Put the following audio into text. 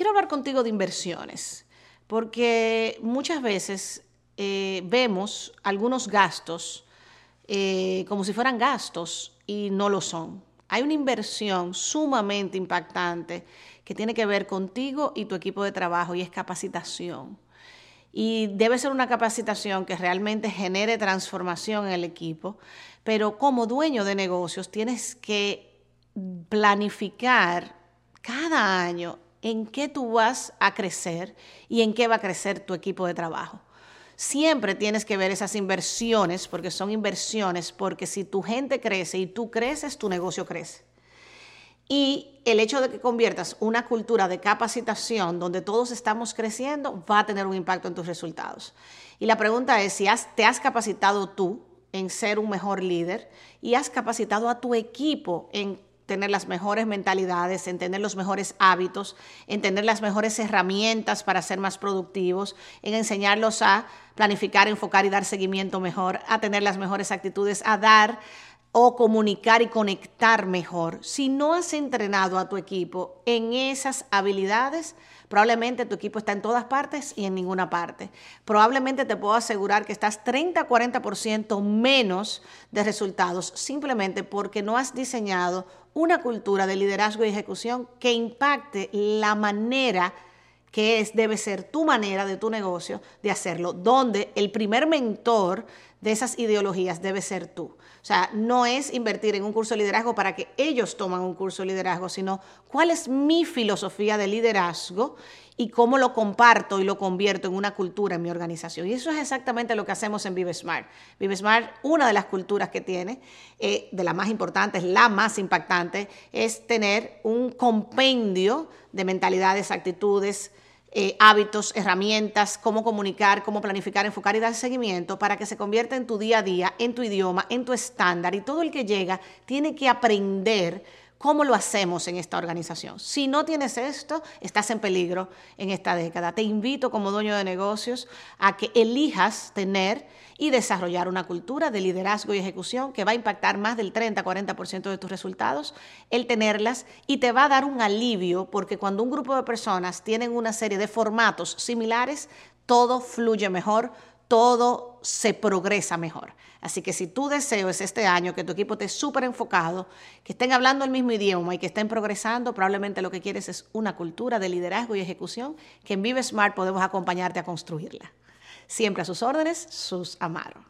Quiero hablar contigo de inversiones, porque muchas veces eh, vemos algunos gastos eh, como si fueran gastos y no lo son. Hay una inversión sumamente impactante que tiene que ver contigo y tu equipo de trabajo y es capacitación. Y debe ser una capacitación que realmente genere transformación en el equipo, pero como dueño de negocios tienes que planificar cada año en qué tú vas a crecer y en qué va a crecer tu equipo de trabajo. Siempre tienes que ver esas inversiones, porque son inversiones, porque si tu gente crece y tú creces, tu negocio crece. Y el hecho de que conviertas una cultura de capacitación donde todos estamos creciendo va a tener un impacto en tus resultados. Y la pregunta es si te has capacitado tú en ser un mejor líder y has capacitado a tu equipo en tener las mejores mentalidades, en tener los mejores hábitos, en tener las mejores herramientas para ser más productivos, en enseñarlos a planificar, enfocar y dar seguimiento mejor, a tener las mejores actitudes, a dar o comunicar y conectar mejor. Si no has entrenado a tu equipo en esas habilidades, probablemente tu equipo está en todas partes y en ninguna parte. Probablemente te puedo asegurar que estás 30-40% menos de resultados simplemente porque no has diseñado una cultura de liderazgo y ejecución que impacte la manera que es, debe ser tu manera de tu negocio de hacerlo, donde el primer mentor de esas ideologías debe ser tú. O sea, no es invertir en un curso de liderazgo para que ellos toman un curso de liderazgo, sino cuál es mi filosofía de liderazgo y cómo lo comparto y lo convierto en una cultura en mi organización. Y eso es exactamente lo que hacemos en Vive Smart. Vive Smart, una de las culturas que tiene, eh, de las más importantes, la más impactante, es tener un compendio de mentalidades, actitudes, eh, hábitos, herramientas, cómo comunicar, cómo planificar, enfocar y dar seguimiento para que se convierta en tu día a día, en tu idioma, en tu estándar. Y todo el que llega tiene que aprender cómo lo hacemos en esta organización. Si no tienes esto, estás en peligro en esta década. Te invito como dueño de negocios a que elijas tener y desarrollar una cultura de liderazgo y ejecución que va a impactar más del 30-40% de tus resultados, el tenerlas y te va a dar un alivio porque cuando un grupo de personas tienen una serie de formatos similares, todo fluye mejor, todo se progresa mejor. Así que si tu deseo es este año que tu equipo esté súper enfocado, que estén hablando el mismo idioma y que estén progresando, probablemente lo que quieres es una cultura de liderazgo y ejecución que en Vive Smart podemos acompañarte a construirla. Siempre a sus órdenes, sus Amaro.